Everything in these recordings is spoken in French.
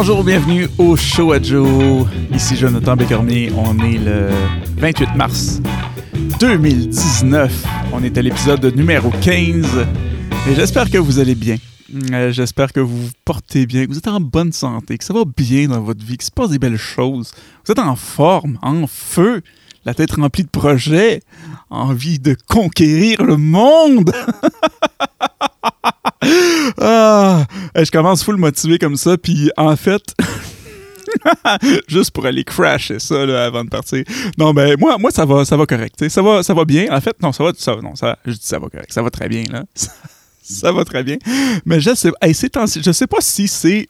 Bonjour, bienvenue au Show à Joe. Ici Jonathan Bécormier. On est le 28 mars 2019. On est à l'épisode numéro 15. Et j'espère que vous allez bien. Euh, j'espère que vous vous portez bien, que vous êtes en bonne santé, que ça va bien dans votre vie, que se passe des belles choses. Vous êtes en forme, en feu, la tête remplie de projets, envie de conquérir le monde. ah, je commence full motivé comme ça, puis en fait, juste pour aller crasher ça avant de partir. Non, ben moi, moi ça va, ça va correct. Ça va, bien. En fait, non, ça va, ça, non, ça, je dis ça va correct, ça va très bien là. ça va très bien. Mais je sais, je sais pas si c'est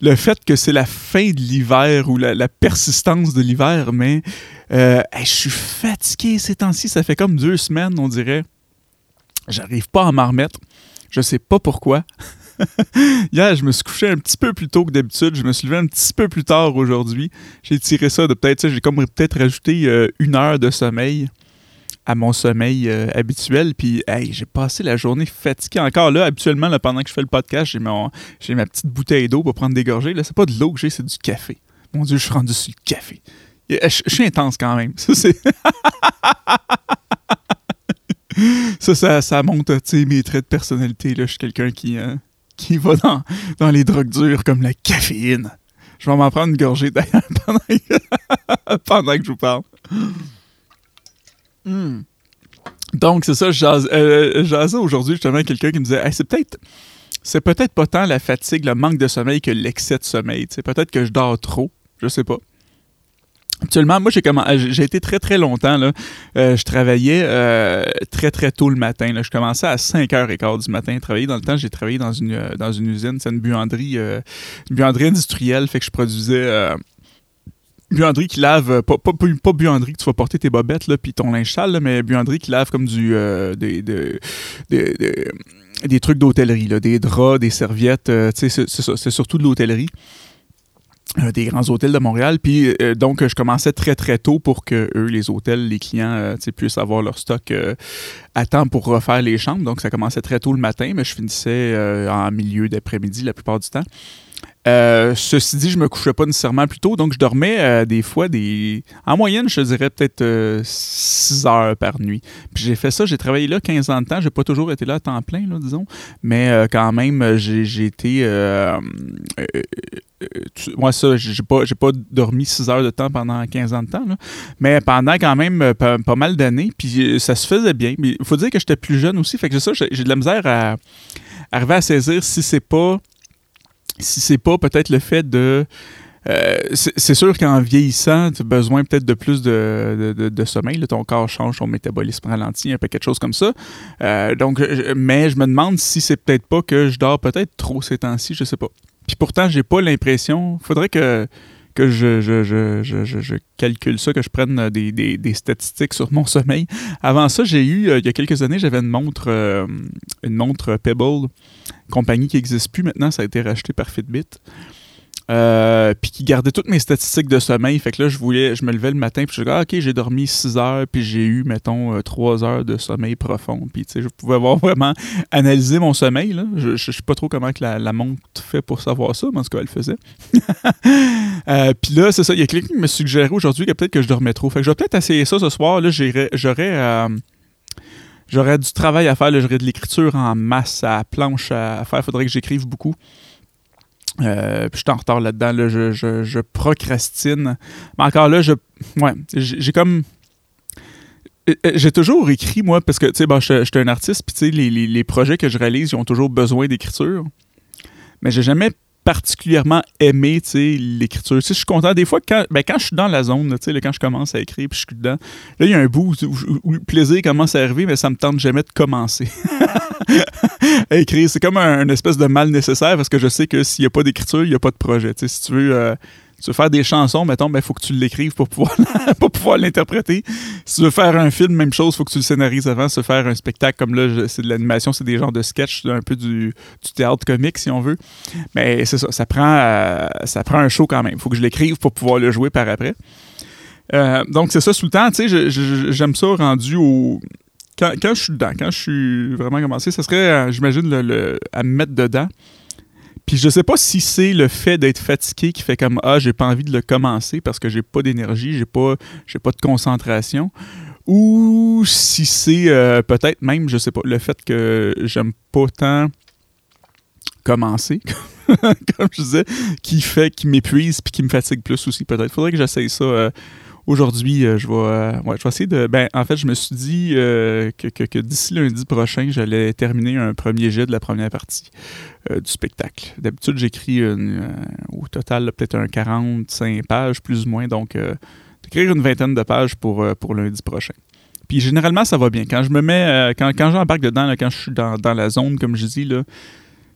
le fait que c'est la fin de l'hiver ou la, persistance de l'hiver, mais euh, je suis fatigué ces temps-ci. Ça fait comme deux semaines, on dirait. J'arrive pas à m'en remettre. Je sais pas pourquoi. Hier, je me suis couché un petit peu plus tôt que d'habitude. Je me suis levé un petit peu plus tard aujourd'hui. J'ai tiré ça de peut-être, j'ai comme peut-être rajouté euh, une heure de sommeil à mon sommeil euh, habituel. Puis, hey, j'ai passé la journée fatigué. Encore là, habituellement, là, pendant que je fais le podcast, j'ai, j'ai ma petite bouteille d'eau pour prendre des gorgées. Là, c'est pas de l'eau que j'ai, c'est du café. Mon Dieu, je suis rendu sur le café. Je, suis intense quand même. Ça, c'est. ça, ça, monte mes traits de personnalité. Là. Je suis quelqu'un qui, euh, qui va dans, dans les drogues dures comme la caféine. Je vais m'en prendre une gorgée d'ailleurs pendant, pendant que je vous parle. Hmm. Donc, c'est ça, je euh, aujourd'hui justement quelqu'un qui me disait c'est peut-être c'est peut-être pas tant la fatigue, le manque de sommeil que l'excès de sommeil. Peut-être que je dors trop, je sais pas. Actuellement, moi, j'ai j'ai été très, très longtemps. Là, euh, je travaillais euh, très, très tôt le matin. Là. Je commençais à 5h15 du matin. Travailler dans le temps, j'ai travaillé dans une, dans une usine. C'est une buanderie, une buanderie industrielle. Fait que je produisais buanderie qui lave, pas, pas, buanderie que tu vas porter tes bobettes là, puis ton linge sale, mais buanderie qui lave comme du euh, des, des, des, trucs d'hôtellerie, des draps, des serviettes, euh, c'est surtout de l'hôtellerie. Euh, des grands hôtels de Montréal. Puis donc, je commençais très, très tôt pour que eux, les hôtels, les clients, puissent avoir leur stock à temps pour refaire les chambres. Donc, ça commençait très tôt le matin, mais je finissais en milieu d'après-midi la plupart du temps. Euh, ceci dit, je me couchais pas nécessairement plus tôt, donc je dormais euh, des fois des. En moyenne, je dirais peut-être 6 euh, heures par nuit. Puis j'ai fait ça, j'ai travaillé là 15 ans de temps, j'ai pas toujours été là à temps plein, là, disons. Mais quand même, j'ai été. Moi, ça, j'ai pas, pas dormi 6 heures de temps pendant 15 ans de temps, là. mais pendant quand même pas, mal d'années, puis ça se faisait bien. Mais il faut dire que j'étais plus jeune aussi, fait que ça, j'ai de la misère à arriver à saisir si c'est pas si c'est pas peut-être le fait de euh, c'est sûr qu'en vieillissant, tu as besoin peut-être de plus de, de, sommeil. ton corps change, ton métabolisme ralentit, un peu quelque chose comme ça. Euh, donc, mais je me demande si c'est peut-être pas que je dors peut-être trop ces temps-ci, je sais pas. Puis pourtant, j'ai pas l'impression. Faudrait que, que je, je, je, calcule ça, que je prenne des, des, statistiques sur mon sommeil. Avant ça, j'ai eu, euh, il y a quelques années, j'avais une montre, une montre Pebble compagnie qui n'existe plus maintenant, ça a été racheté par Fitbit. Euh, puis qui gardait toutes mes statistiques de sommeil. Fait que là, je voulais, je me levais le matin, puis je disais, ah, OK, j'ai dormi 6 heures, puis j'ai eu, mettons, 3 euh, heures de sommeil profond. Puis, tu sais, je pouvais avoir vraiment analysé mon sommeil. Là. Je ne sais pas trop comment que la, montre fait pour savoir ça, mais en tout cas, elle faisait. euh, puis là, c'est ça, il y a quelqu'un qui me suggérait aujourd'hui que peut-être que je dormais trop. Fait que je vais peut-être essayer ça ce soir. Là, j'aurais J'aurais du travail à faire, j'aurais de l'écriture en masse à planche à faire. Faudrait que j'écrive beaucoup. Euh, puis je suis en retard là-dedans. je, procrastine. Mais encore là, je. Ouais, j'ai comme. Euh, euh, j'ai toujours écrit, moi, parce que, tu sais, bon, je, suis un artiste, puis, tu sais, les, les, projets que je réalise, ils ont toujours besoin d'écriture. Mais j'ai jamais particulièrement aimé l'écriture. je suis content. Des fois, quand, ben, quand je suis dans la zone, quand je commence à écrire puis je suis dedans, là, il y a un bout où, le plaisir commence à arriver, mais ça me tente jamais de commencer à écrire. C'est comme un, espèce de mal nécessaire parce que je sais que s'il n'y a pas d'écriture, il n'y a pas de projet. si tu veux. Euh, tu veux faire des chansons, mettons, il ben, faut que tu l'écrives pour pouvoir, pouvoir l'interpréter. Si tu veux faire un film, même chose, il faut que tu le scénarises avant. Si veux faire un spectacle comme là, c'est de l'animation, c'est des genres de sketch, un peu du, théâtre comique, si on veut. Mais c'est ça, ça prend, euh, ça prend un show quand même. Il faut que je l'écrive pour pouvoir le jouer par après. Euh, donc, c'est ça, sous le temps, tu sais, j'aime ça rendu au. Quand, je suis dedans, quand je suis vraiment commencé, ça serait, euh, j'imagine, le, à me mettre dedans Puis je sais pas si c'est le fait d'être fatigué qui fait comme ah j'ai pas envie de le commencer parce que j'ai pas d'énergie, j'ai pas j'ai pas de concentration ou si c'est euh, peut-être même je sais pas le fait que j'aime pas tant commencer comme je disais qui fait qui m'épuise puis qui me fatigue plus aussi peut-être. Faudrait que j'essaye ça euh, Aujourd'hui, euh, je, vais, euh, je vais essayer de. Ben, en fait, je me suis dit euh, que, d'ici lundi prochain, j'allais terminer un premier jet de la première partie du spectacle. D'habitude, j'écris au total peut-être un 45 pages, plus ou moins. Donc, d'écrire une vingtaine de pages pour, pour lundi prochain. Puis généralement, ça va bien. Quand je me mets, quand, quand j'embarque dedans, quand je suis dans, dans, la zone, comme je dis, là,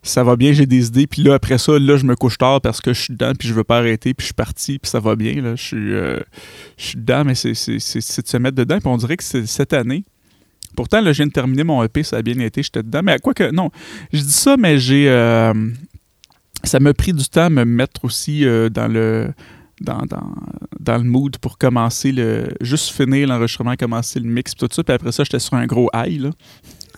ça va bien, j'ai des idées. Puis là, après ça, là, je me couche tard parce que je suis dedans, puis je veux pas arrêter, puis je suis parti, puis ça va bien. Là. Je, suis, euh, je suis dedans, mais c'est de se mettre dedans. Puis on dirait que c'est cette année. Pourtant, là, je viens de terminer mon EP, ça a bien été, j'étais dedans. Mais quoi que, non, je dis ça, mais j'ai. Euh, ça m'a pris du temps à me mettre aussi euh, dans le. Dans, dans, dans, le mood pour commencer le. Juste finir l'enregistrement, commencer le mix, tout ça. Puis après ça, j'étais sur un gros high, là.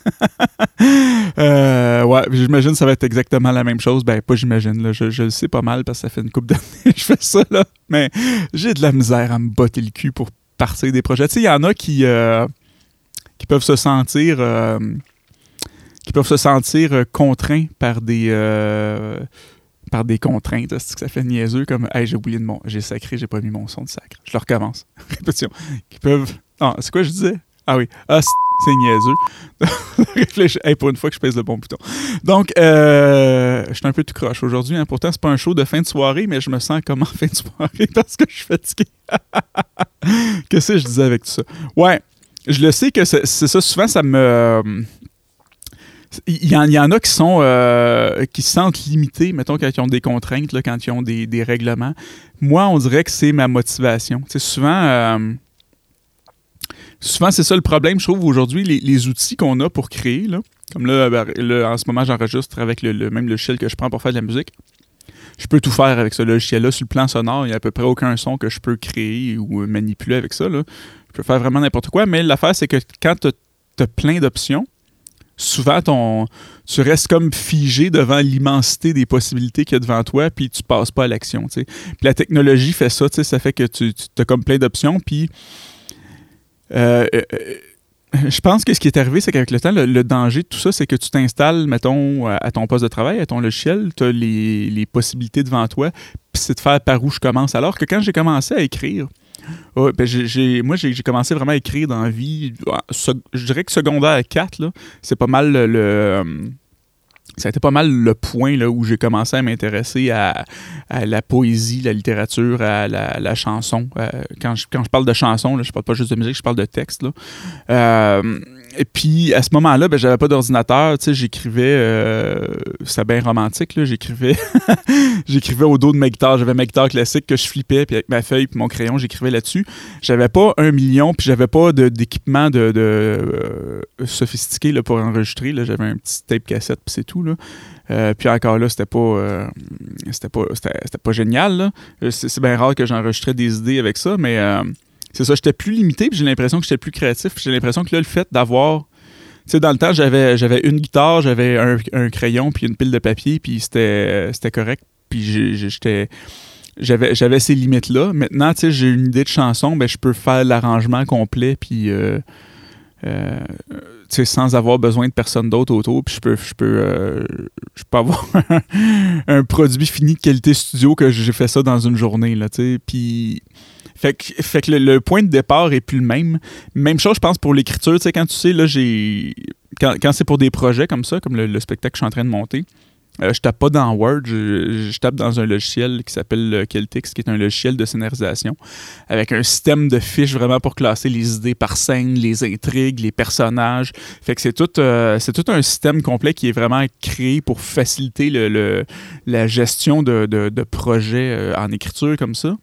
euh, ouais, j'imagine que ça va être exactement la même chose. Ben, pas j'imagine, je, le sais pas mal parce que ça fait une couple d'années que je fais ça, là. Mais j'ai de la misère à me botter le cul pour partir des projets. Tu sais, il y en a qui, euh, qui peuvent se sentir... Euh, qui peuvent se sentir contraints par des par des contraintes. Que ça fait niaiseux comme Hey, j'ai oublié de mon. J'ai sacré, j'ai pas mis mon son de sacre. Je le recommence. Répétition. Qui peuvent. Non, c'est quoi je disais? Ah oui. Ah, c'est niaiseux. Réfléchis. pour une fois que je pèse le bon bouton. Donc, euh, je suis un peu tout croche aujourd'hui. Hein. Pourtant, c'est pas un show de fin de soirée, mais je me sens comme en fin de soirée parce que je suis fatigué. Qu'est-ce que je disais avec tout ça? Ouais, je le sais que c'est ça. Souvent, ça me. il y, en, a qui sont euh, qui se sentent limités, mettons, quand ils ont des contraintes, quand ils ont des, des, règlements. Moi, on dirait que c'est ma motivation. C'est souvent. Euh, souvent, c'est ça le problème, je trouve, aujourd'hui, les, outils qu'on a pour créer, là, comme ben, là, en ce moment, j'enregistre avec le, même logiciel que je prends pour faire de la musique. Je peux tout faire avec ce logiciel-là. Sur le plan sonore, il n'y a à peu près aucun son que je peux créer ou manipuler avec ça. Là. Je peux faire vraiment n'importe quoi, mais l'affaire, c'est que quand tu as, plein d'options, souvent ton, tu restes comme figé devant l'immensité des possibilités qu'il y a devant toi, puis tu passes pas à l'action. Puis la technologie fait ça, ça fait que tu, tu as comme plein d'options, puis euh, euh, je pense que ce qui est arrivé, c'est qu'avec le temps, le, danger de tout ça, c'est que tu t'installes, mettons, à ton poste de travail, à ton logiciel, tu as les, possibilités devant toi, puis c'est de faire par où je commence. Alors que quand j'ai commencé à écrire, ben moi, j'ai commencé vraiment à écrire dans la vie. Ah, je dirais que secondaire 4, c'est pas mal le ça a été pas mal le point là, où j'ai commencé à m'intéresser à, la poésie, la littérature, à la, chanson. Euh, quand, je, quand je parle de chanson, là, je parle pas juste de musique, je parle de texte. Là. Euh, et puis, à ce moment-là, ben, j'avais pas d'ordinateur. J'écrivais. Euh, c'est bien romantique. J'écrivais. j'écrivais au dos de ma guitare. J'avais ma guitare classique que je flippais, puis avec ma feuille, puis mon crayon, j'écrivais là-dessus. J'avais pas un million, puis j'avais pas d'équipement de, euh, sophistiqué là, pour enregistrer. J'avais un petit tape cassette, puis c'est tout, Euh, puis encore là, c'était pas, euh, c'était pas, c'était, génial. C'est, c'est bien rare que j'enregistrais des idées avec ça, mais c'est ça, j'étais plus limité, puis j'ai l'impression que j'étais plus créatif. J'ai l'impression que là, le fait d'avoir. Tu dans le temps, j'avais, une guitare, j'avais un, crayon, puis une pile de papier, puis c'était, correct. Puis. J'avais, ces limites-là. Maintenant, tu j'ai une idée de chanson, ben, je peux faire l'arrangement complet, puis. Euh, sans avoir besoin de personne d'autre autour, puis je peux, je peux, euh, je peux avoir un, produit fini de qualité studio que j'ai fait ça dans une journée, là, tu sais. Puis fait que, le, point de départ est plus le même. Même chose, je pense, pour l'écriture. Quand tu sais, là, j'ai. Quand, c'est pour des projets comme ça, comme le, spectacle que je suis en train de monter, euh, je tape pas dans Word, je, tape dans un logiciel qui s'appelle euh, Celtix, qui est un logiciel de scénarisation, avec un système de fiches vraiment pour classer les idées par scène, les intrigues, les personnages. Fait que c'est tout, euh, c'est tout un système complet qui est vraiment créé pour faciliter le, la gestion de, de projets en écriture comme ça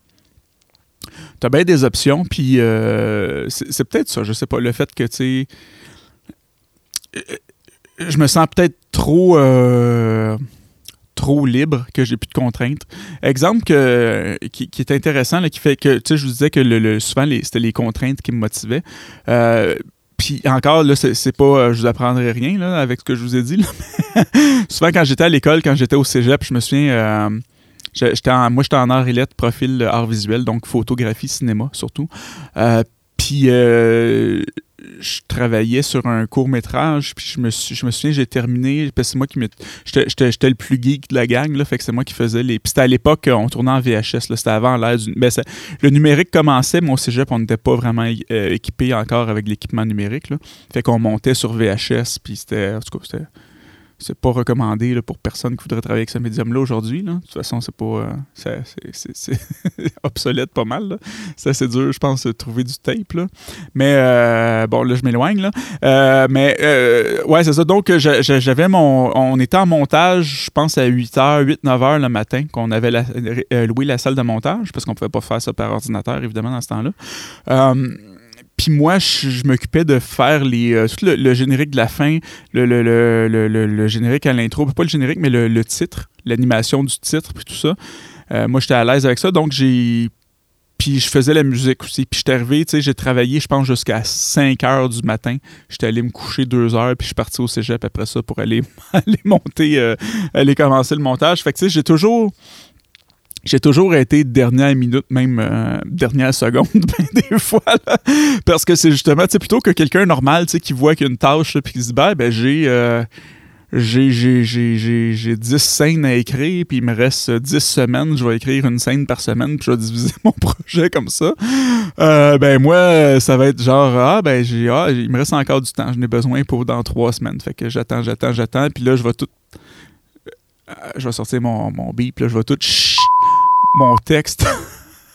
tu as bien des options, puis euh, c'est peut-être ça, je sais pas, le fait que, tu sais, euh, je me sens peut-être trop euh, trop libre, que j'ai plus de contraintes. Exemple que, qui, est intéressant, qui fait que, tu sais, je vous disais que le, souvent, c'était les contraintes qui me motivaient. puis encore, là, c'est pas, euh, je vous apprendrai rien là, avec ce que je vous ai dit. Là, souvent, quand j'étais à l'école, quand j'étais au cégep, je me souviens, euh, j'étais moi, j'étais en art et lettres, profil art visuel, donc photographie, cinéma surtout. Euh, puis je travaillais sur un court métrage, puis je me, je me souviens, j'ai terminé, parce c'est moi qui me. J'étais le plus geek de la gang, là, fait que c'est moi qui faisais les. Puis c'était à l'époque, on tournait en VHS, c'était avant l'ère du. Ben, le numérique commençait, mais au cégep, on n'était pas vraiment euh, équipé encore avec l'équipement numérique, là. Fait qu'on montait sur VHS, puis c'était. En tout cas, c'était c'est pas recommandé là, pour personne qui voudrait travailler avec ce médium-là aujourd'hui. De toute façon, c'est pas. Euh, c'est obsolète pas mal. C'est assez dur, je pense, de trouver du tape. Là. Mais euh, bon, là, je m'éloigne. Euh, mais ouais, c'est ça. Donc, j'avais mon. On était en montage, je pense, à 8h, 8, 9h le matin, qu'on avait loué la salle de montage, parce qu'on pouvait pas faire ça par ordinateur, évidemment, dans ce temps-là. Puis moi, je, m'occupais de faire les, euh, tout le, générique de la fin, le, le générique à l'intro, pas le générique, mais le, titre, l'animation du titre, puis tout ça. Euh, moi, j'étais à l'aise avec ça, donc j'ai. Puis je faisais la musique aussi. Puis j'étais arrivé, tu sais, j'ai travaillé, je pense, jusqu'à 5 heures du matin. J'étais allé me coucher 2 heures, puis je suis parti au cégep après ça pour aller, aller monter, euh, aller commencer le montage. Fait que, tu sais, j'ai toujours j'ai toujours été dernière minute, même euh, dernière seconde, ben, des fois, parce que c'est justement, tu sais, plutôt que quelqu'un normal, qui voit qu'il y a une tâche, puis qui se dit, ben, ben j'ai, j'ai, j'ai, j'ai, j'ai 10 scènes à écrire, puis il me reste 10 semaines, je vais écrire une scène par semaine, puis je vais diviser mon projet comme ça. Euh, ben, moi, ça va être genre, ah, ben, j'ai, ah, il me reste encore du temps, je n'ai besoin pour dans 3 semaines. Fait que j'attends, j'attends, j'attends, puis là, je vais tout. je vais sortir mon, mon beep, là, je vais tout mon texte.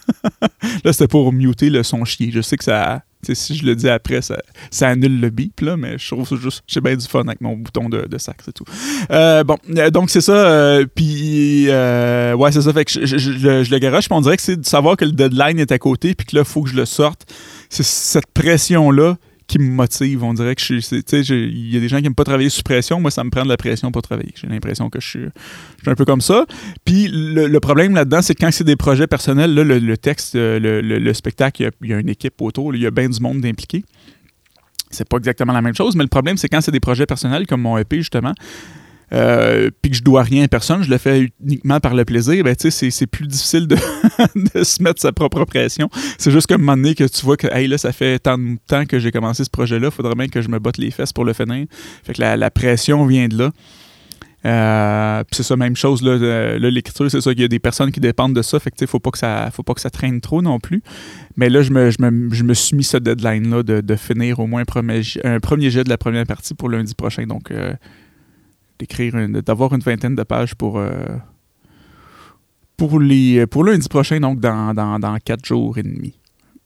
là, c'était pour muter le son chier. Je sais que ça. Si je le dis après, ça, annule le beep, là, mais je trouve juste. J'ai bien du fun avec mon bouton de, sac, c'est tout. Euh, bon, euh, donc c'est ça. Euh, puis, ouais, c'est ça. Fait que je, je, je, le garoche, on dirait que c'est de savoir que le deadline est à côté, puis que là, il faut que je le sorte. C'est cette pression-là qui me motive. On dirait que je suis. Il y a des gens qui n'aiment pas travailler sous pression. Moi, ça me prend de la pression pour travailler. J'ai l'impression que je suis, un peu comme ça. Puis le, problème là-dedans, c'est que quand c'est des projets personnels, là, le, texte, euh, le, spectacle, il y, a, une équipe autour, il y a bien du monde impliqué. C'est pas exactement la même chose, mais le problème, c'est quand c'est des projets personnels comme mon EP, justement, euh, puis que je dois rien à personne, je le fais uniquement par le plaisir, ben, c'est plus difficile de, se mettre sa propre pression. C'est juste qu'à un moment donné que tu vois que hey, là, ça fait tant de temps que j'ai commencé ce projet-là, il faudrait bien que je me botte les fesses pour le finir. Fait que la, pression vient de là. Euh, c'est ça, même chose, là, l'écriture, c'est ça qu'il y a des personnes qui dépendent de ça, fait que faut pas que ça faut pas que ça traîne trop non plus. Mais là, je me, je me, je me suis mis ce deadline-là de, de, finir au moins un premier, jet de la première partie pour lundi prochain. Donc euh, d'écrire, d'avoir une vingtaine de pages pour, euh, pour, les, pour lundi prochain, donc dans, dans, dans quatre jours et demi.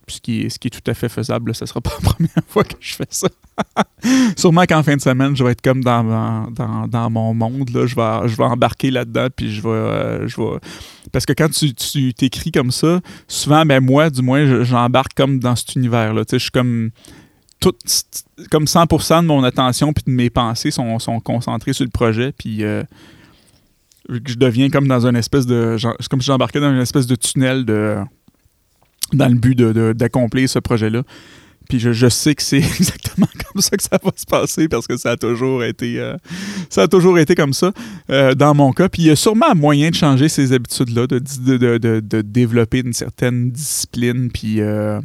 Ce qui, est, ce qui est tout à fait faisable, ce ne sera pas la première fois que je fais ça. Sûrement qu'en fin de semaine, je vais être comme dans, dans, dans mon monde. Là. Je, vais, je vais embarquer là-dedans, puis je vais, euh, je vais... Parce que quand tu, tu t'écris comme ça, souvent, ben moi, du moins, j'embarque comme dans cet univers-là. Je suis comme tout, comme 100% de mon attention puis de mes pensées sont, sont concentrées sur le projet. Puis euh, je deviens comme dans une espèce de. Comme si j'embarquais dans une espèce de tunnel de, dans le but d'accomplir ce projet-là. Puis je, sais que c'est exactement comme ça que ça va se passer parce que ça a toujours été, euh, ça a toujours été comme ça euh, dans mon cas. Puis il y a sûrement moyen de changer ces habitudes-là, de, de, développer une certaine discipline, puis euh,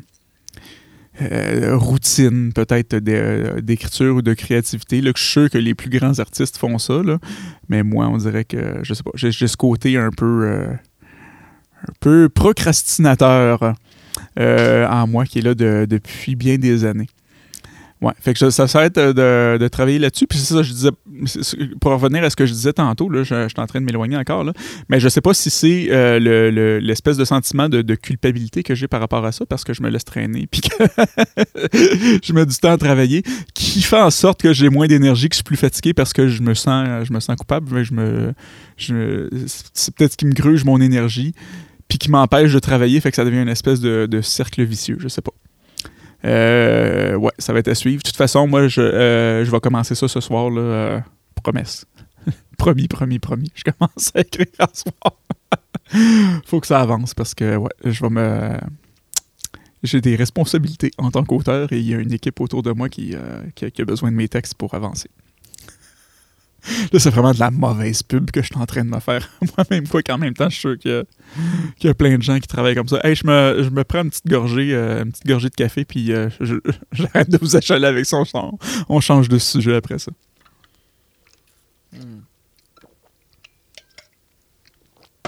routine peut-être euh, d'écriture ou de créativité. Je suis sûr que les plus grands artistes font ça, là, mais moi, on dirait que, je sais pas, j'ai ce côté un peu, euh, un peu procrastinateur en moi qui est là depuis bien des années. Ouais, fait que ça, va être de, de travailler là-dessus. Puis ça, je disais, pour revenir à ce que je disais tantôt, là, je, suis en train de m'éloigner encore, là, mais je sais pas si c'est euh, l'espèce de sentiment de, culpabilité que j'ai par rapport à ça, parce que je me laisse traîner, puis que je mets du temps à travailler, qui fait en sorte que j'ai moins d'énergie, que je suis plus fatigué parce que je me sens, je me sens coupable. Je me, c'est peut-être ce qui me gruge mon énergie, puis qui m'empêche de travailler, fait que ça devient une espèce de, de cercle vicieux, je sais pas. Euh, ouais, ça va être à suivre. De toute façon, moi, je, euh, je vais commencer ça ce soir, là. Euh, promesse. promis, promis, promis. Je commence à écrire ce soir. Faut que ça avance parce que, ouais, je vais me. j'ai des responsabilités en tant qu'auteur et il y a une équipe autour de moi qui, qui, a besoin de mes textes pour avancer. Là, c'est vraiment de la mauvaise pub que je suis en train de me faire moi-même, quoi qu'en même temps, je suis sûr qu'il y, a plein de gens qui travaillent comme ça. Hey, je me, je me prends une petite gorgée, euh, une petite gorgée de café, puis euh, j'arrête de vous achaler avec son son. On change de sujet après ça.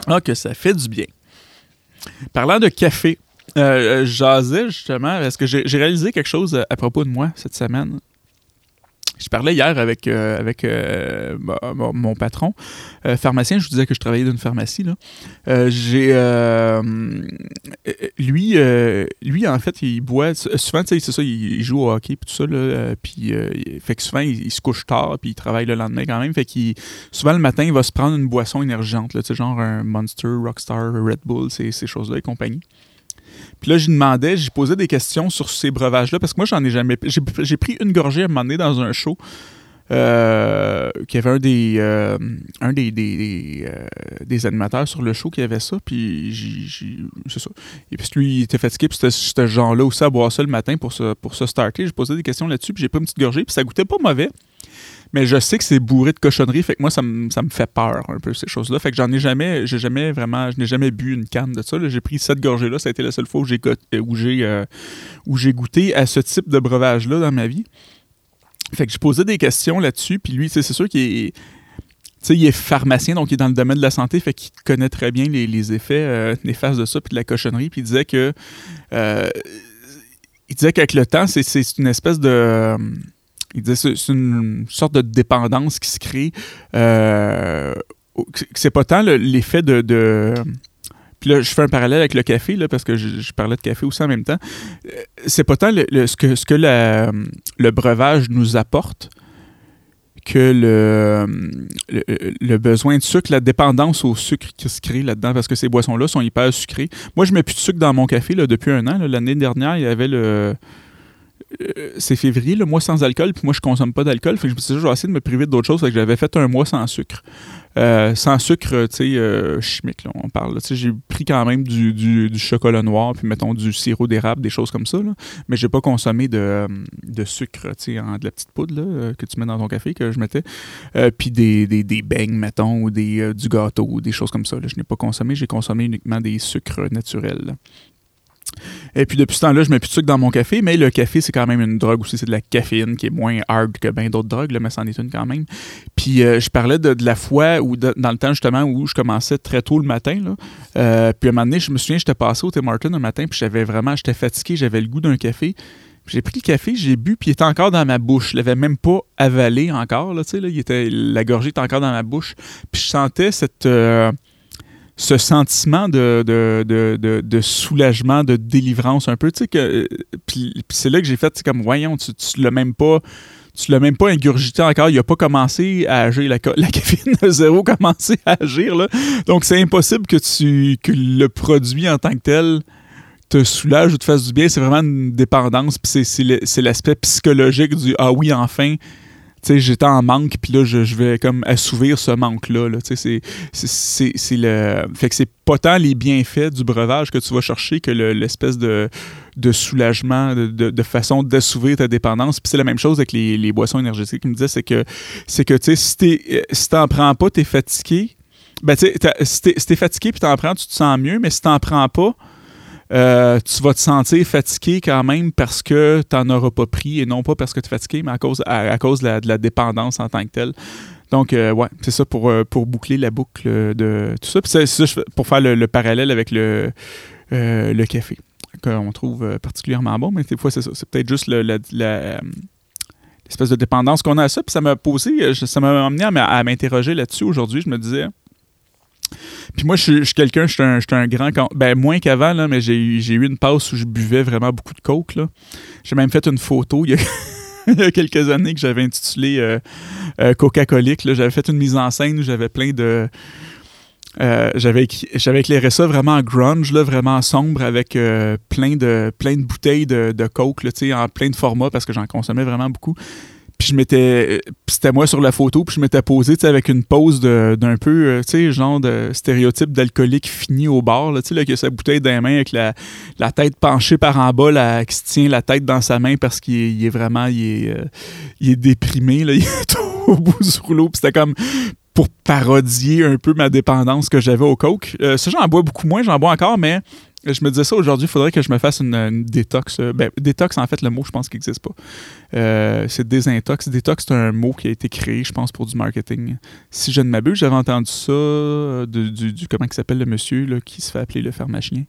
Ah, que ça fait du bien. Parlant de café, euh, jasais justement, parce que j'ai réalisé quelque chose à propos de moi cette semaine? Je parlais hier avec, euh, avec euh, mon, patron, euh, pharmacien. Je vous disais que je travaillais dans une pharmacie. Là. j'ai, lui, lui, en fait, il boit. Souvent, tu sais, c'est ça, il, joue au hockey et tout ça. Puis, fait que souvent, il, se couche tard puis il travaille le lendemain quand même. Fait qu'il, souvent, le matin, il va se prendre une boisson énergente. Là, genre un Monster, Rockstar, Red Bull, ces choses-là et compagnie. Puis là, j'y demandais, j'y posais des questions sur ces breuvages-là, parce que moi, j'en ai jamais. J'ai pris une gorgée à un moment donné dans un show. Euh, qui avait un des euh, un des, des, euh, des, animateurs sur le show qui avait ça puis c'est ça et puis lui il était fatigué puis c'était ce genre-là aussi à boire ça le matin pour se pour se starter j'ai posé des questions là-dessus puis j'ai pas une petite gorgée puis ça goûtait pas mauvais mais je sais que c'est bourré de cochonneries, fait que moi, ça me, fait peur un peu, ces choses-là. Fait que j'en ai jamais, j'ai jamais vraiment, je n'ai jamais bu une canne de ça. J'ai pris cette gorgée-là, ça a été la seule fois où j'ai, euh, j'ai, euh, où j'ai goûté à ce type de breuvage-là dans ma vie. Fait que je posais des questions là-dessus, puis lui, c'est sûr qu'il est. est pharmacien, donc il est dans le domaine de la santé, fait qu'il connaît très bien les, effets euh, néfastes de ça, puis de la cochonnerie. Puis il disait que. il disait qu'avec le temps, c'est, une espèce de. Il disait c'est une sorte de dépendance qui se crée. Euh, c'est pas tant l'effet de, Puis là, je fais un parallèle avec le café, là, parce que je, parlais de café aussi en même temps. Euh, c'est pas tant ce que, ce que le breuvage nous apporte que le, le, besoin de sucre, la dépendance au sucre qui se crée là-dedans, parce que ces boissons-là sont hyper sucrées. Moi, je mets plus de sucre dans mon café là, depuis un an. L'année dernière, il y avait le euh, c'est février, le mois sans alcool, puis moi je consomme pas d'alcool. Fait que je me suis dit, je vais essayer de me priver d'autres choses. Que j'avais fait un mois sans sucre. Euh, sans sucre, tu sais, euh, chimique, là, on parle. J'ai pris quand même du, du, chocolat noir, puis mettons du sirop d'érable, des choses comme ça. Là. Mais j'ai pas consommé de, sucre, tu sais, de la petite poudre là, que tu mets dans ton café, que je mettais. puis des, des, des beignes, mettons, ou des, du gâteau, ou des choses comme ça. Je n'ai pas consommé, j'ai consommé uniquement des sucres naturels. Et puis depuis ce temps-là, je mets plus de sucre dans mon café, mais le café, c'est quand même une drogue aussi. C'est de la caféine qui est moins hard que bien d'autres drogues, là, mais c'en est une quand même. Puis euh, je parlais de, la fois où, dans le temps justement où je commençais très tôt le matin. Là, euh, puis à un moment donné, je me souviens, j'étais passé au Tim Martin un matin, puis j'avais vraiment, j'étais fatigué, j'avais le goût d'un café. J'ai pris le café, j'ai bu, puis il était encore dans ma bouche. Je l'avais même pas avalé encore, là, tu sais, là, il était, la gorgée était encore dans ma bouche. Puis je sentais cette... Euh, ce sentiment de, de, soulagement, de délivrance un peu. Tu sais, que, puis, c'est là que j'ai fait, comme, voyons, tu, tu l'as même pas. Tu l'as même pas ingurgité encore, il n'a pas commencé à agir, la, la caféine a zéro commencé à agir. Là. Donc c'est impossible que, tu, que le produit en tant que tel te soulage ou te fasse du bien. C'est vraiment une dépendance, puis c'est l'aspect psychologique du Ah oui, enfin, j'étais en manque, puis là, je, vais comme assouvir ce manque-là. Là, c'est, le... Fait que c'est pas tant les bienfaits du breuvage que tu vas chercher que l'espèce de, de soulagement, de, de, façon d'assouvir ta dépendance. Puis c'est la même chose avec les, les boissons énergétiques. Il me disait, c'est que, que tu sais, si, si t'en prends pas, t'es fatigué. Ben, tu si t'es, fatigué puis t'en prends, tu te sens mieux, mais si t'en prends pas, euh, tu vas te sentir fatigué quand même parce que tu n'en auras pas pris et non pas parce que tu es fatigué, mais à cause, à, cause de la, dépendance en tant que telle. Donc, euh, ouais, c'est ça pour, euh, pour boucler la boucle de tout ça. Puis c'est ça pour faire le, parallèle avec le, le café, qu'on trouve particulièrement bon, mais des fois, c'est ça. C'est peut-être juste l'espèce de dépendance qu'on a à ça. Puis ça m'a posé, ça m'a amené à m'interroger là-dessus aujourd'hui. Je me disais, puis moi, je suis quelqu'un, je suis un, grand. Ben, moins qu'avant, là, mais j'ai eu une passe où je buvais vraiment beaucoup de coke. J'ai même fait une photo il y a, quelques années que j'avais intitulé euh, euh, Coca-Colique. J'avais fait une mise en scène où j'avais plein de. Euh, j'avais éclairé ça vraiment grunge, là, vraiment sombre, avec plein, de, plein de bouteilles de, de coke là, en plein de formats parce que j'en consommais vraiment beaucoup. Puis je m'étais. C'était moi sur la photo, puis je m'étais posé avec une pose d'un peu, tu sais, genre de stéréotype d'alcoolique fini au bar, tu sais, là, a sa bouteille dans les mains avec la, la tête penchée par en bas, là, qui se tient la tête dans sa main parce qu'il est, vraiment. Il est, il est déprimé, là, il est au bout du rouleau. Puis c'était comme pour parodier un peu ma dépendance que j'avais au coke. ça, j'en bois beaucoup moins, j'en bois encore, mais je me disais ça aujourd'hui, il faudrait que je me fasse une, détox. Euh, ben, détox, en fait, le mot, je pense qu'il n'existe pas. Euh, c'est désintox. Détox, c'est un mot qui a été créé, je pense, pour du marketing. Si je ne m'abuse, j'avais entendu ça euh, du, du, Comment il s'appelle le monsieur qui se fait appeler le pharmacien?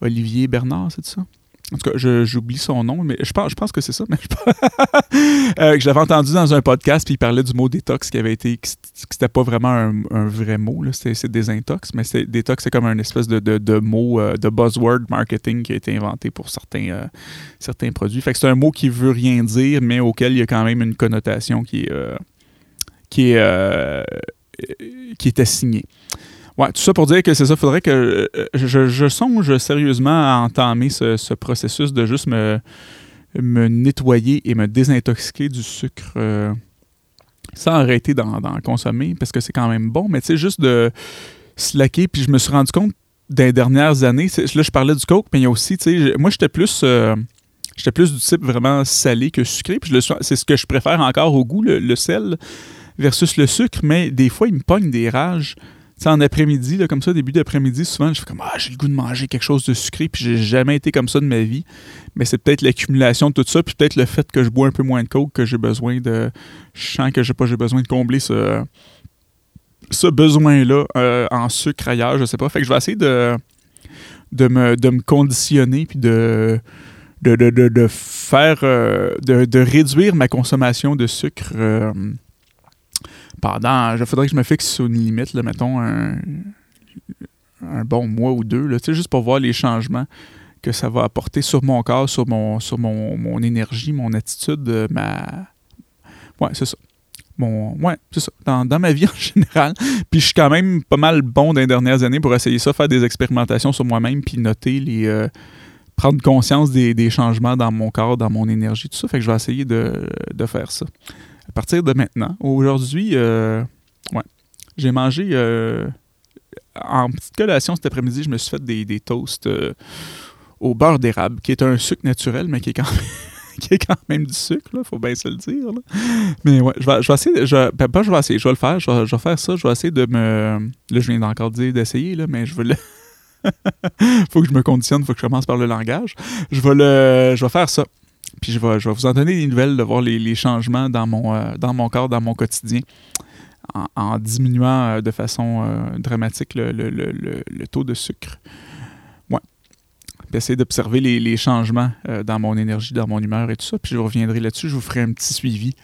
Olivier Bernard, c'est ça? En tout cas, j'oublie son nom, mais je pense, je pense que c'est ça. Mais euh, que je l'avais entendu dans un podcast, puis il parlait du mot détox qui avait été. c'était pas vraiment un, vrai mot, c'est désintox, mais détox, c'est comme un espèce de, de, mot, euh, de buzzword marketing qui a été inventé pour certains, euh, certains produits. Fait que c'est un mot qui veut rien dire, mais auquel il y a quand même une connotation qui est. qui est. qui est assignée. Ouais, tout ça pour dire que c'est ça. Il faudrait que euh, je, songe sérieusement à entamer ce, processus de juste me, me nettoyer et me désintoxiquer du sucre euh, sans arrêter d'en consommer parce que c'est quand même bon. Mais tu sais, juste de slacker. Puis je me suis rendu compte les dernières années, là je parlais du coke, mais il y a aussi, tu sais, moi j'étais plus. Euh, j'étais plus du type vraiment salé que sucré. Puis c'est ce que je préfère encore au goût, le, le, sel versus le sucre. Mais des fois, il me pogne des rages sais, en après-midi, comme ça, début d'après-midi, souvent, je fais comme Ah, j'ai le goût de manger quelque chose de sucré, puis j'ai jamais été comme ça de ma vie. Mais c'est peut-être l'accumulation de tout ça, puis peut-être le fait que je bois un peu moins de coke, que j'ai besoin de. Je sens que j'ai pas j'ai besoin de combler ce, ce besoin-là euh, en sucre ailleurs, je sais pas. Fait que je vais essayer de, de, me, de me conditionner, puis de. De, de, de, faire euh, de, réduire ma consommation de sucre euh, pendant. Il faudrait que je me fixe une limite, mettons un, bon mois ou deux, juste pour voir les changements que ça va apporter sur mon corps, sur mon, sur mon, mon énergie, mon attitude, euh, ma. Ouais, c'est ça. Mon, ouais, c'est ça. Dans, dans, ma vie en général. Puis je suis quand même pas mal bon dans les dernières années pour essayer ça, faire des expérimentations sur moi-même, puis noter les. Euh, prendre conscience des, des, changements dans mon corps, dans mon énergie, tout ça. Fait que je vais essayer de, de faire ça partir de maintenant. Aujourd'hui, euh, ouais, j'ai mangé euh, en petite collation cet après-midi, je me suis fait des, toasts euh, au beurre d'érable, qui est un sucre naturel, mais qui est quand même. qui quand même du sucre, il faut bien se le dire. Mais ouais, je vais, je vais essayer, je, ben, pas je vais essayer, je vais le faire, je vais, faire ça, je vais essayer de me... Là, je viens d'encore dire d'essayer, là, mais je veux le... faut que je me conditionne, faut que je commence par le langage. Je vais le... Je vais faire ça. Puis je vais, je vais vous en donner des nouvelles, de voir les, changements dans mon, euh, dans mon corps, dans mon quotidien, en, diminuant euh, de façon euh, dramatique le, taux de sucre. Ouais. Puis essayer d'observer les, changements dans mon énergie, dans mon humeur et tout ça. Puis je reviendrai là-dessus, je vous ferai un petit suivi.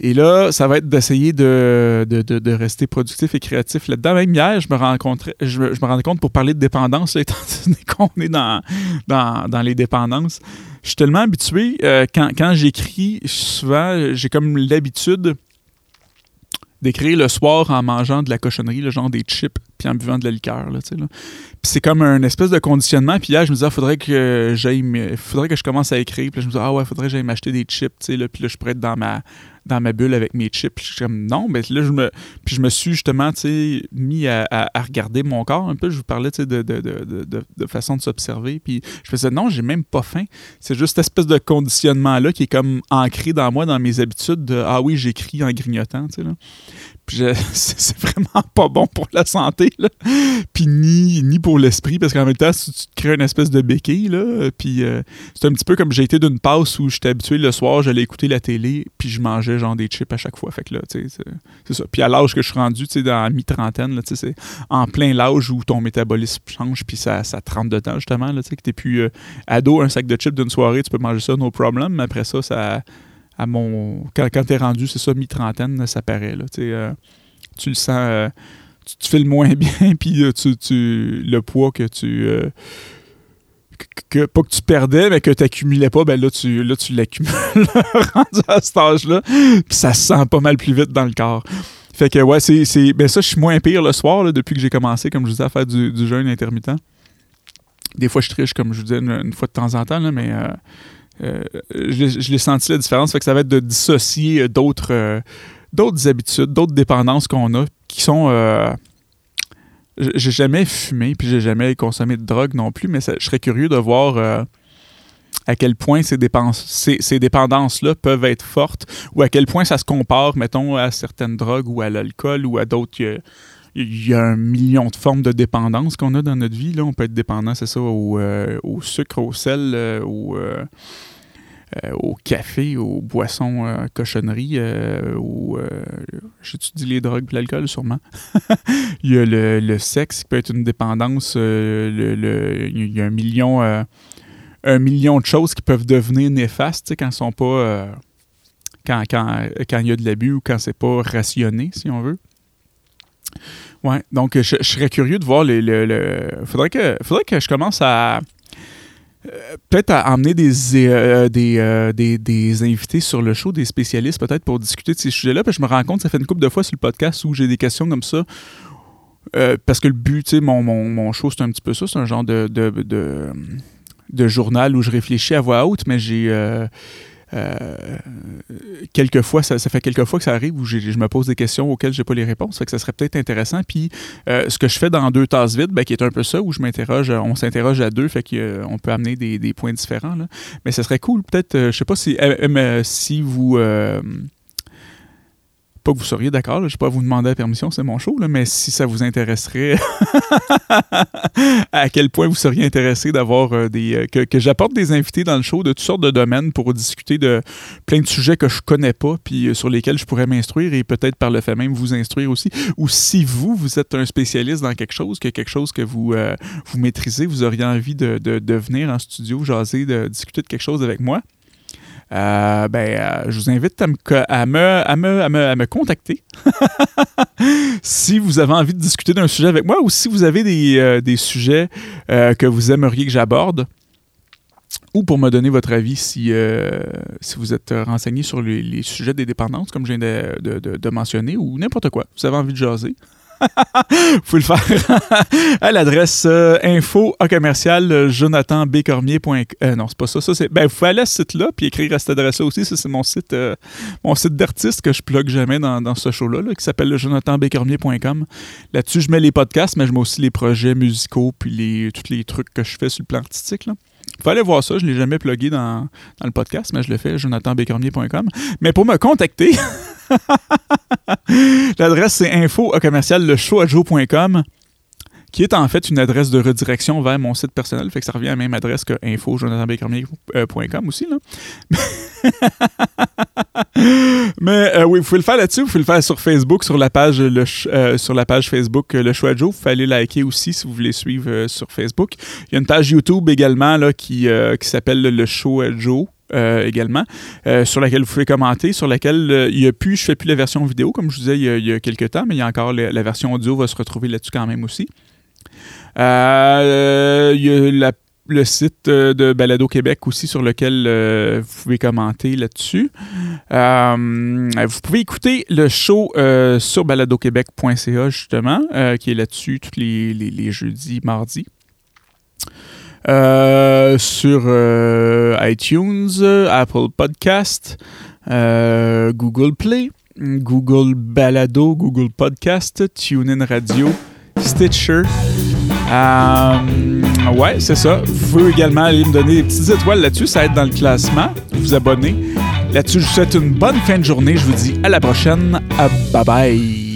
Et là, ça va être d'essayer de, de, rester productif et créatif là-dedans. Même hier, je me, rencontrais, je, me rendais compte pour parler de dépendance, étant donné qu'on est dans, dans, dans les dépendances je suis tellement habitué, euh, quand, quand j'écris, souvent, j'ai comme l'habitude d'écrire le soir en mangeant de la cochonnerie, le genre des chips, puis en buvant de la liqueur. Là, là. Puis c'est comme un espèce de conditionnement. Puis hier, je me disais, ah, faudrait que j'aille, faudrait que je commence à écrire. Puis je me disais, ah ouais, faudrait que j'aille m'acheter des chips. Là, puis là, je pourrais être dans ma, dans ma bulle avec mes chips. je suis comme non, mais là, je me, puis je me suis justement mis à, à, regarder mon corps un peu. Je vous parlais de, de, de, de, façon de s'observer. Puis je faisais non, j'ai même pas faim. C'est juste cette espèce de conditionnement-là qui est comme ancré dans moi, dans mes habitudes de ah oui, j'écris en grignotant. Là. C'est vraiment pas bon pour la santé, là. Puis ni, ni pour l'esprit, parce qu'en même temps, tu, te crées une espèce de béquille, là. Puis euh, c'est un petit peu comme j'ai été d'une passe où j'étais habitué le soir, j'allais écouter la télé, puis je mangeais genre des chips à chaque fois. Fait que là, tu sais, c'est ça. Puis à l'âge que je suis rendu, tu sais, dans la mi-trentaine, là, c'est en plein l'âge où ton métabolisme change, puis ça, ça te rentre dedans, justement, là, tu sais, que t'es plus euh, ado, un sac de chips d'une soirée, tu peux manger ça, no problem, mais après ça, ça Quand, quand t'es rendu, c'est ça, mi-trentaine, ça paraît. Là, euh, tu le sens. Euh, tu, fais le moins bien, puis euh, tu, le poids que tu. que, pas que tu perdais, mais que tu accumulais pas, ben là, tu, là, tu l'accumules rendu à cet âge-là. Puis ça se sent pas mal plus vite dans le corps. Fait que, ouais, c'est. Ben ça, je suis moins pire le soir, là, depuis que j'ai commencé, comme je disais, à faire du, jeûne intermittent. Des fois, je triche, comme je vous disais, une, fois de temps en temps, là, mais je, l'ai senti la différence. Fait que ça va être de dissocier d'autres d'autres habitudes, d'autres dépendances qu'on a qui sont j'ai jamais fumé, puis j'ai jamais consommé de drogue non plus, mais je serais curieux de voir euh, à quel point ces, ces, dépendances-là peuvent être fortes, ou à quel point ça se compare, mettons, à certaines drogues ou à l'alcool ou à d'autres. Il y, a un million de formes de dépendance qu'on a dans notre vie. Là. On peut être dépendant, c'est ça, au, euh, au, sucre, au sel, euh, au euh, au café, aux boissons euh, cochonneries, euh, ou j'étudie les drogues et l'alcool sûrement. il y a le, sexe qui peut être une dépendance. Le, il y a un million, un million de choses qui peuvent devenir néfastes quand sont pas. quand, quand, quand il y a de l'abus ou quand c'est pas rationné, si on veut. Ouais, donc je, serais curieux de voir les. Le, faudrait, que, faudrait que je commence à euh, peut-être à emmener euh, euh, des, des, invités sur le show, des spécialistes peut-être pour discuter de ces sujets-là. Puis je me rends compte, ça fait une couple de fois sur le podcast où j'ai des questions comme ça. parce que le but, tu sais, mon, mon, show, c'est un petit peu ça. C'est un genre de, de, de, journal où je réfléchis à voix haute, mais j'ai euh, quelquefois, ça, fait quelques fois que ça arrive où je me pose des questions auxquelles j'ai pas les réponses. Fait que ça serait peut-être intéressant. Puis euh, ce que je fais dans deux tasses vides, ben, qui est un peu ça, où je m'interroge, on s'interroge à deux, fait qu'on euh, peut amener des, points différents. Mais ce serait cool, peut-être, je sais pas si, si vous pas que vous seriez d'accord, je ne vais pas vous demander la permission, c'est mon show, mais si ça vous intéresserait, à quel point vous seriez intéressé d'avoir euh, des. Euh, que, j'apporte des invités dans le show de toutes sortes de domaines pour discuter de plein de sujets que je connais pas, puis euh, sur lesquels je pourrais m'instruire et peut-être par le fait même vous instruire aussi. Ou si vous, vous êtes un spécialiste dans quelque chose, que quelque chose que vous, vous maîtrisez, vous auriez envie de, de venir en studio, jaser, de discuter de quelque chose avec moi. Euh, ben, euh, je vous invite à me, à me, à me, contacter si vous avez envie de discuter d'un sujet avec moi ou si vous avez des, euh, des sujets que vous aimeriez que j'aborde ou pour me donner votre avis si, si vous êtes renseigné sur les, sujets des dépendances, comme je viens de, de, de mentionner, ou n'importe quoi. Vous avez envie de jaser. vous pouvez le faire à l'adresse euh, info à commercial euh, jonathan euh, non, c'est pas ça. ça c'est, ben, vous aller à ce site-là puis écrire à cette adresse-là aussi. Ça, c'est mon site, mon site d'artiste que je plug jamais dans, dans ce show-là, qui s'appelle jonathanbecormier.com. Là-dessus, je mets les podcasts, mais je mets aussi les projets musicaux puis les, tous les trucs que je fais sur le plan artistique. Là. Faut aller voir ça. Je ne l'ai jamais plugué dans, dans, le podcast, mais je le fais, jonathanbecormier.com. Mais pour me contacter, L'adresse, c'est info commercial le qui est en fait une adresse de redirection vers mon site personnel. Ça revient à la même adresse que info aussi. Mais euh, oui, vous pouvez le faire là-dessus. Vous pouvez le faire sur Facebook, sur la page, euh, sur la page Facebook Le Choix Joe. Vous pouvez aller liker aussi si vous voulez suivre euh, sur Facebook. Il y a une page YouTube également là, qui, qui s'appelle Le Show Joe. Euh, également, euh, sur laquelle vous pouvez commenter, sur laquelle euh, il y a plus, je fais plus la version vidéo, comme je vous disais il y a, quelques temps, mais il y a encore la, version audio va se retrouver là-dessus quand même aussi. il y a le site de Balado Québec aussi sur lequel vous pouvez commenter là-dessus. vous pouvez écouter le show sur baladoquebec.ca justement, qui est là-dessus tous les, les, jeudis, mardis. Euh, sur euh, iTunes, Apple Podcast, euh, Google Play, Google Balado, Google Podcast, TuneIn Radio, Stitcher. ouais, c'est ça. Vous pouvez également aller me donner des petites étoiles là-dessus, ça aide dans le classement. Vous abonner. Là-dessus, je vous souhaite une bonne fin de journée. Je vous dis à la prochaine. Bye bye.